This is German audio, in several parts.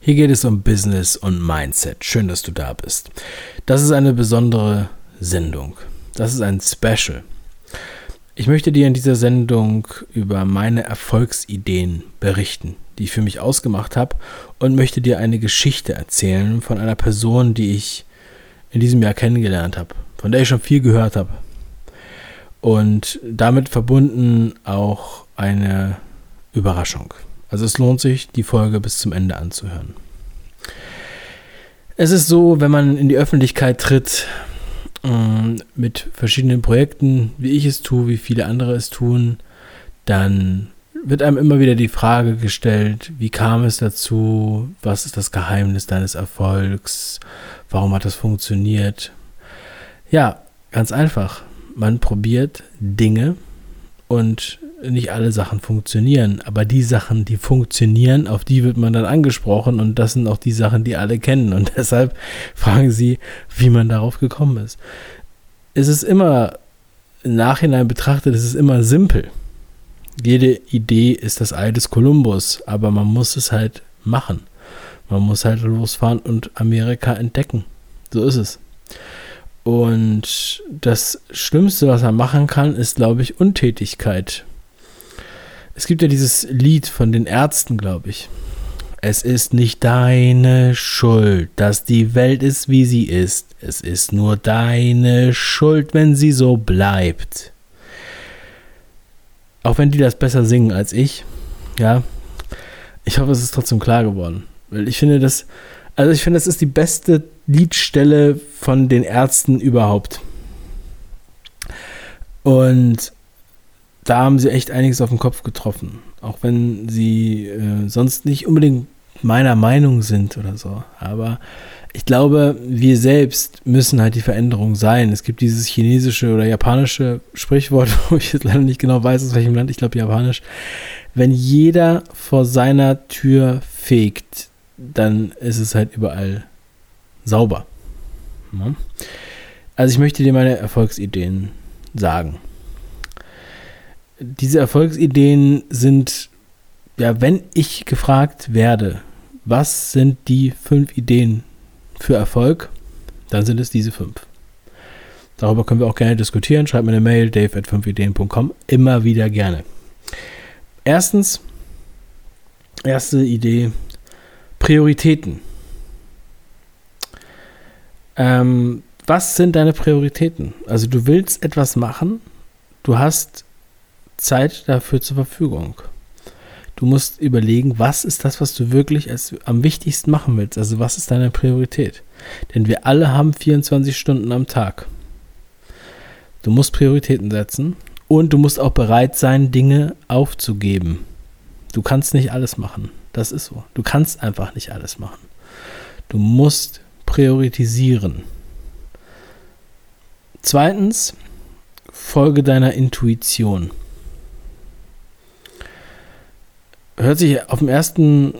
Hier geht es um Business und Mindset. Schön, dass du da bist. Das ist eine besondere Sendung. Das ist ein Special. Ich möchte dir in dieser Sendung über meine Erfolgsideen berichten, die ich für mich ausgemacht habe und möchte dir eine Geschichte erzählen von einer Person, die ich in diesem Jahr kennengelernt habe, von der ich schon viel gehört habe. Und damit verbunden auch eine Überraschung. Also es lohnt sich, die Folge bis zum Ende anzuhören. Es ist so, wenn man in die Öffentlichkeit tritt, ähm, mit verschiedenen Projekten, wie ich es tue, wie viele andere es tun, dann wird einem immer wieder die Frage gestellt, wie kam es dazu, was ist das Geheimnis deines Erfolgs, warum hat das funktioniert? Ja, ganz einfach. Man probiert Dinge und nicht alle Sachen funktionieren, aber die Sachen, die funktionieren, auf die wird man dann angesprochen und das sind auch die Sachen, die alle kennen und deshalb fragen sie, wie man darauf gekommen ist. Es ist immer im Nachhinein betrachtet, es ist immer simpel. Jede Idee ist das Ei des Kolumbus, aber man muss es halt machen. Man muss halt losfahren und Amerika entdecken. So ist es. Und das Schlimmste, was man machen kann, ist, glaube ich, Untätigkeit. Es gibt ja dieses Lied von den Ärzten, glaube ich. Es ist nicht deine Schuld, dass die Welt ist, wie sie ist. Es ist nur deine Schuld, wenn sie so bleibt. Auch wenn die das besser singen als ich, ja. Ich hoffe, es ist trotzdem klar geworden. Weil ich finde, das, also ich finde, das ist die beste Liedstelle von den Ärzten überhaupt. Und da haben sie echt einiges auf den Kopf getroffen. Auch wenn sie äh, sonst nicht unbedingt meiner Meinung sind oder so. Aber ich glaube, wir selbst müssen halt die Veränderung sein. Es gibt dieses chinesische oder japanische Sprichwort, wo ich jetzt leider nicht genau weiß, aus welchem Land, ich glaube japanisch. Wenn jeder vor seiner Tür fegt, dann ist es halt überall sauber. Also ich möchte dir meine Erfolgsideen sagen. Diese Erfolgsideen sind, ja, wenn ich gefragt werde, was sind die fünf Ideen für Erfolg, dann sind es diese fünf. Darüber können wir auch gerne diskutieren. Schreib mir eine Mail, dave at 5ideen.com. Immer wieder gerne. Erstens, erste Idee, Prioritäten. Ähm, was sind deine Prioritäten? Also du willst etwas machen, du hast Zeit dafür zur Verfügung. Du musst überlegen, was ist das, was du wirklich als, am wichtigsten machen willst. Also was ist deine Priorität? Denn wir alle haben 24 Stunden am Tag. Du musst Prioritäten setzen und du musst auch bereit sein, Dinge aufzugeben. Du kannst nicht alles machen. Das ist so. Du kannst einfach nicht alles machen. Du musst priorisieren. Zweitens, folge deiner Intuition. Hört sich auf dem ersten,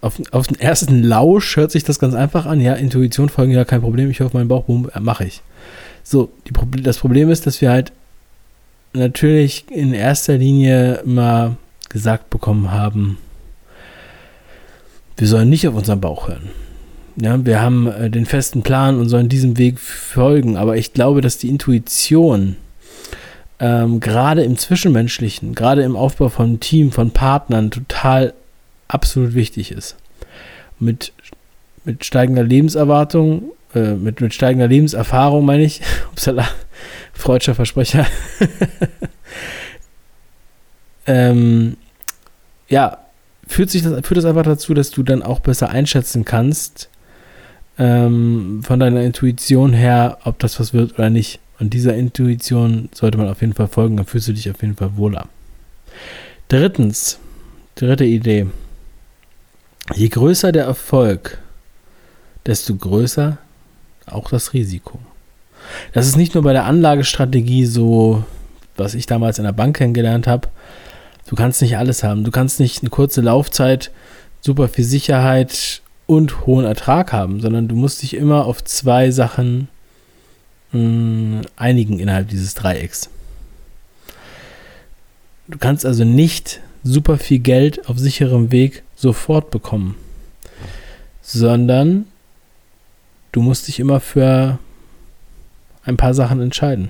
auf, auf den ersten Lausch hört sich das ganz einfach an. Ja, Intuition folgen, ja, kein Problem. Ich hoffe, mein Bauch, äh, mache ich. So, die, das Problem ist, dass wir halt natürlich in erster Linie immer gesagt bekommen haben, wir sollen nicht auf unseren Bauch hören. Ja, wir haben äh, den festen Plan und sollen diesem Weg folgen. Aber ich glaube, dass die Intuition ähm, gerade im Zwischenmenschlichen, gerade im Aufbau von Team, von Partnern total absolut wichtig ist. Mit, mit steigender Lebenserwartung, äh, mit, mit steigender Lebenserfahrung meine ich, upsala, freudscher Versprecher, ähm, ja, führt, sich das, führt das einfach dazu, dass du dann auch besser einschätzen kannst, ähm, von deiner Intuition her, ob das was wird oder nicht. Und dieser Intuition sollte man auf jeden Fall folgen, dann fühlst du dich auf jeden Fall wohler. Drittens, dritte Idee. Je größer der Erfolg, desto größer auch das Risiko. Das ist nicht nur bei der Anlagestrategie so, was ich damals in der Bank kennengelernt habe, Du kannst nicht alles haben. Du kannst nicht eine kurze Laufzeit, super viel Sicherheit und hohen Ertrag haben, sondern du musst dich immer auf zwei Sachen einigen innerhalb dieses Dreiecks. Du kannst also nicht super viel Geld auf sicherem Weg sofort bekommen. sondern du musst dich immer für ein paar Sachen entscheiden.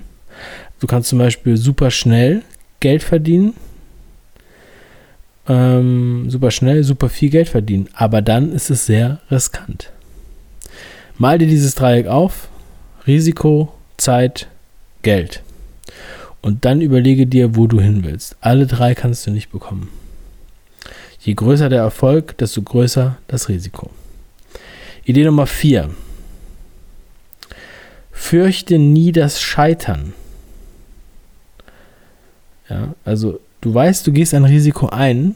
Du kannst zum Beispiel super schnell Geld verdienen, ähm, super schnell, super viel Geld verdienen, aber dann ist es sehr riskant. Mal dir dieses Dreieck auf, Risiko, Zeit, Geld. Und dann überlege dir, wo du hin willst. Alle drei kannst du nicht bekommen. Je größer der Erfolg, desto größer das Risiko. Idee Nummer vier. Fürchte nie das Scheitern. Ja, also du weißt, du gehst ein Risiko ein.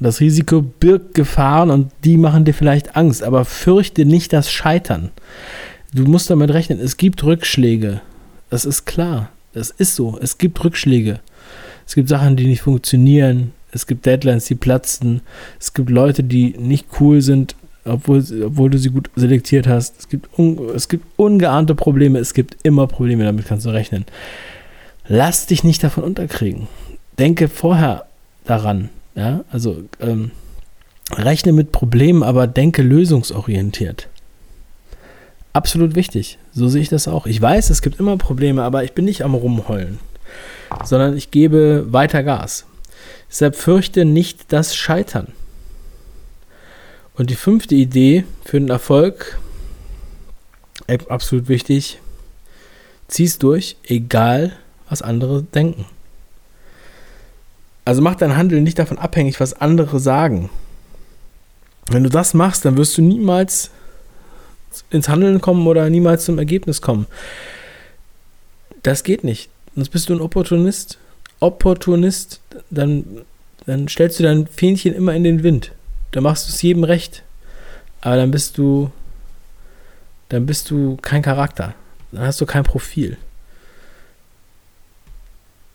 Das Risiko birgt Gefahren und die machen dir vielleicht Angst, aber fürchte nicht das Scheitern. Du musst damit rechnen, es gibt Rückschläge. Das ist klar. Das ist so. Es gibt Rückschläge. Es gibt Sachen, die nicht funktionieren. Es gibt Deadlines, die platzen. Es gibt Leute, die nicht cool sind, obwohl, obwohl du sie gut selektiert hast. Es gibt, un, es gibt ungeahnte Probleme. Es gibt immer Probleme, damit kannst du rechnen. Lass dich nicht davon unterkriegen. Denke vorher daran. Ja, also ähm, rechne mit Problemen, aber denke lösungsorientiert. Absolut wichtig. So sehe ich das auch. Ich weiß, es gibt immer Probleme, aber ich bin nicht am Rumheulen, sondern ich gebe weiter Gas. Deshalb fürchte nicht das Scheitern. Und die fünfte Idee für den Erfolg, absolut wichtig, zieh's durch, egal was andere denken. Also mach dein Handeln nicht davon abhängig, was andere sagen. Wenn du das machst, dann wirst du niemals ins Handeln kommen oder niemals zum Ergebnis kommen. Das geht nicht. Sonst bist du ein Opportunist. Opportunist, dann, dann stellst du dein Fähnchen immer in den Wind. Dann machst du es jedem recht. Aber dann bist du, dann bist du kein Charakter. Dann hast du kein Profil.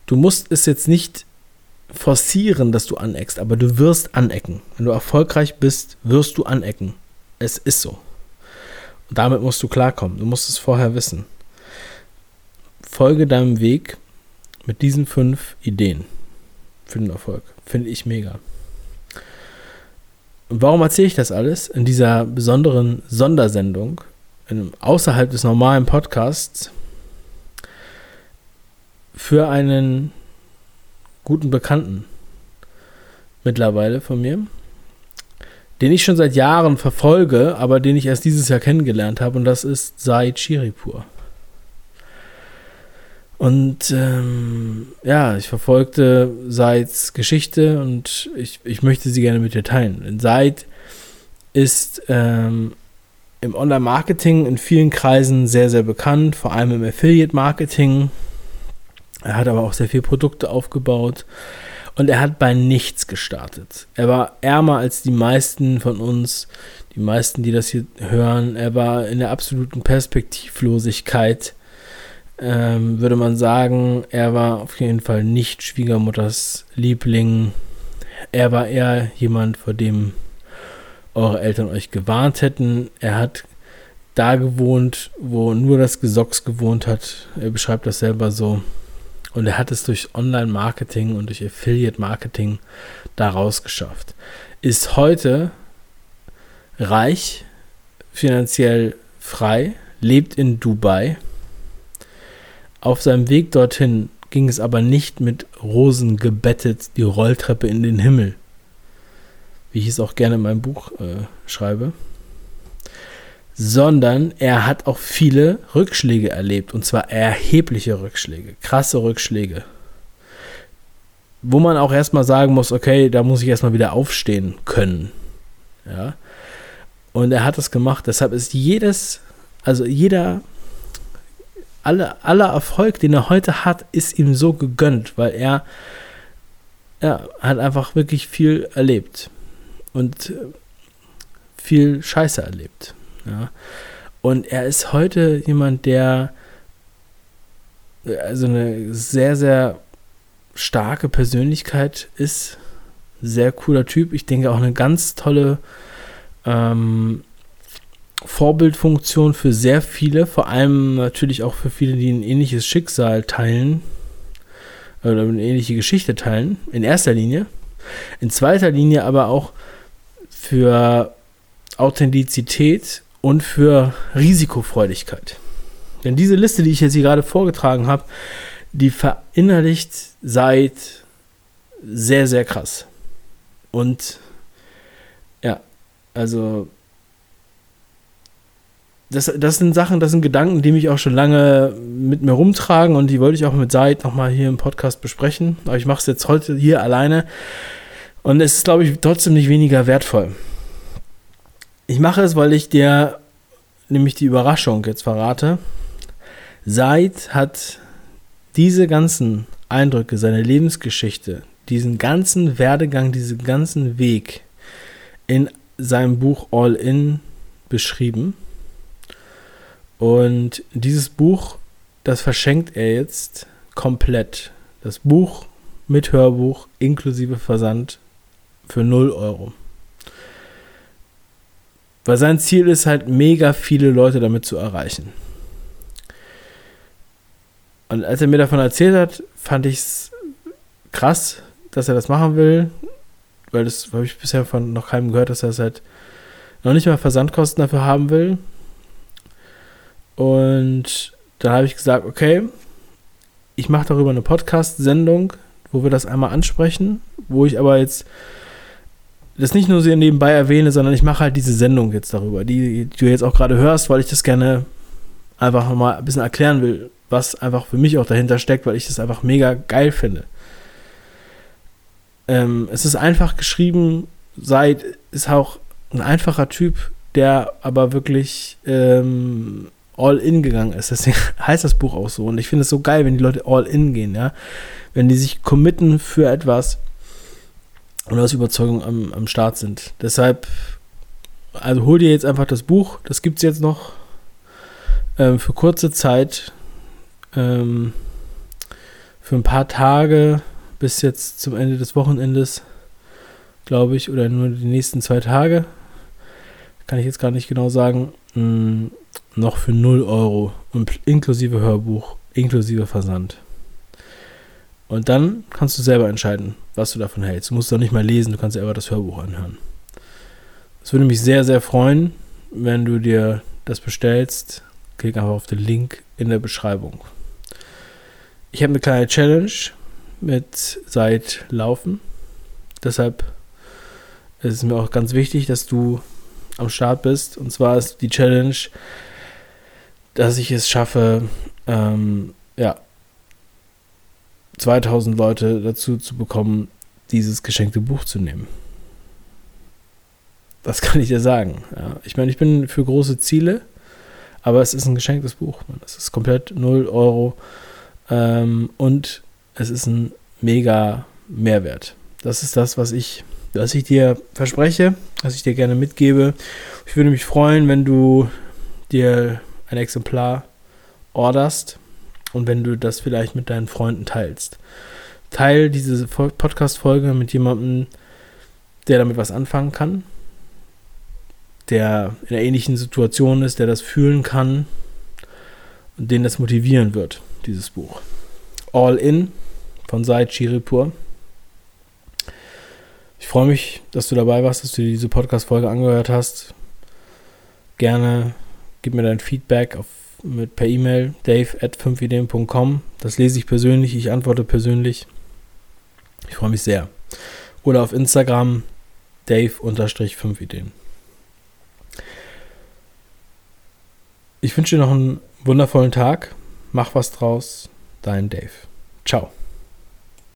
Du musst es jetzt nicht forcieren, dass du aneckst, aber du wirst anecken. Wenn du erfolgreich bist, wirst du anecken. Es ist so. Und damit musst du klarkommen. Du musst es vorher wissen. Folge deinem Weg mit diesen fünf Ideen für den Erfolg. Finde ich mega. Und warum erzähle ich das alles in dieser besonderen Sondersendung, außerhalb des normalen Podcasts, für einen guten Bekannten mittlerweile von mir, den ich schon seit Jahren verfolge, aber den ich erst dieses Jahr kennengelernt habe, und das ist Said Shiripur. Und ähm, ja, ich verfolgte Saids Geschichte und ich, ich möchte sie gerne mit dir teilen. Denn Said ist ähm, im Online-Marketing in vielen Kreisen sehr, sehr bekannt, vor allem im Affiliate-Marketing. Er hat aber auch sehr viele Produkte aufgebaut und er hat bei nichts gestartet. Er war ärmer als die meisten von uns, die meisten, die das hier hören. Er war in der absoluten Perspektivlosigkeit ähm, würde man sagen, er war auf jeden Fall nicht Schwiegermutters Liebling. Er war eher jemand, vor dem eure Eltern euch gewarnt hätten. Er hat da gewohnt, wo nur das Gesocks gewohnt hat. Er beschreibt das selber so. Und er hat es durch Online-Marketing und durch Affiliate-Marketing daraus geschafft. Ist heute reich, finanziell frei, lebt in Dubai auf seinem Weg dorthin ging es aber nicht mit Rosen gebettet die Rolltreppe in den Himmel, wie ich es auch gerne in meinem Buch äh, schreibe, sondern er hat auch viele Rückschläge erlebt und zwar erhebliche Rückschläge, krasse Rückschläge, wo man auch erstmal sagen muss, okay, da muss ich erstmal wieder aufstehen können. Ja. Und er hat das gemacht, deshalb ist jedes, also jeder alle, aller Erfolg, den er heute hat, ist ihm so gegönnt, weil er ja, hat einfach wirklich viel erlebt und viel Scheiße erlebt. Ja. Und er ist heute jemand, der also eine sehr, sehr starke Persönlichkeit ist. Sehr cooler Typ. Ich denke auch eine ganz tolle ähm, Vorbildfunktion für sehr viele, vor allem natürlich auch für viele, die ein ähnliches Schicksal teilen oder eine ähnliche Geschichte teilen, in erster Linie. In zweiter Linie aber auch für Authentizität und für Risikofreudigkeit. Denn diese Liste, die ich jetzt hier gerade vorgetragen habe, die verinnerlicht seit sehr, sehr krass. Und ja, also das, das sind Sachen, das sind Gedanken, die mich auch schon lange mit mir rumtragen und die wollte ich auch mit Said nochmal hier im Podcast besprechen. Aber ich mache es jetzt heute hier alleine und es ist, glaube ich, trotzdem nicht weniger wertvoll. Ich mache es, weil ich dir nämlich die Überraschung jetzt verrate. Said hat diese ganzen Eindrücke, seine Lebensgeschichte, diesen ganzen Werdegang, diesen ganzen Weg in seinem Buch All In beschrieben. Und dieses Buch, das verschenkt er jetzt komplett. Das Buch mit Hörbuch inklusive Versand für 0 Euro. Weil sein Ziel ist halt, mega viele Leute damit zu erreichen. Und als er mir davon erzählt hat, fand ich es krass, dass er das machen will, weil das habe ich bisher von noch keinem gehört, dass er es halt noch nicht mal Versandkosten dafür haben will. Und dann habe ich gesagt, okay, ich mache darüber eine Podcast-Sendung, wo wir das einmal ansprechen, wo ich aber jetzt das nicht nur sehr nebenbei erwähne, sondern ich mache halt diese Sendung jetzt darüber, die, die du jetzt auch gerade hörst, weil ich das gerne einfach mal ein bisschen erklären will, was einfach für mich auch dahinter steckt, weil ich das einfach mega geil finde. Ähm, es ist einfach geschrieben, Seid ist auch ein einfacher Typ, der aber wirklich ähm, all in gegangen ist. Deswegen heißt das Buch auch so. Und ich finde es so geil, wenn die Leute all in gehen, ja. Wenn die sich committen für etwas und aus Überzeugung am, am Start sind. Deshalb, also hol dir jetzt einfach das Buch. Das gibt es jetzt noch ähm, für kurze Zeit. Ähm, für ein paar Tage bis jetzt zum Ende des Wochenendes, glaube ich, oder nur die nächsten zwei Tage. Kann ich jetzt gar nicht genau sagen. Mh, mm, noch für 0 Euro und inklusive Hörbuch, inklusive Versand. Und dann kannst du selber entscheiden, was du davon hältst. Du musst doch nicht mal lesen, du kannst selber das Hörbuch anhören. Es würde mich sehr, sehr freuen, wenn du dir das bestellst. Klick einfach auf den Link in der Beschreibung. Ich habe eine kleine Challenge mit seit Laufen. Deshalb ist es mir auch ganz wichtig, dass du am Start bist. Und zwar ist die Challenge, dass ich es schaffe, ähm, ja, 2000 Leute dazu zu bekommen, dieses geschenkte Buch zu nehmen. Das kann ich dir sagen. Ja. Ich meine, ich bin für große Ziele, aber es ist ein geschenktes Buch. Es ist komplett 0 Euro ähm, und es ist ein mega Mehrwert. Das ist das, was ich, was ich dir verspreche, was ich dir gerne mitgebe. Ich würde mich freuen, wenn du dir ein Exemplar orderst und wenn du das vielleicht mit deinen Freunden teilst. Teil diese Podcast-Folge mit jemandem, der damit was anfangen kann, der in einer ähnlichen Situation ist, der das fühlen kann und den das motivieren wird, dieses Buch. All In von Said Chiripur. Ich freue mich, dass du dabei warst, dass du diese Podcast-Folge angehört hast. Gerne gib mir dein Feedback auf, mit, per E-Mail dave at 5ideen.com. Das lese ich persönlich, ich antworte persönlich. Ich freue mich sehr. Oder auf Instagram dave-5ideen. Ich wünsche dir noch einen wundervollen Tag. Mach was draus. Dein Dave. Ciao.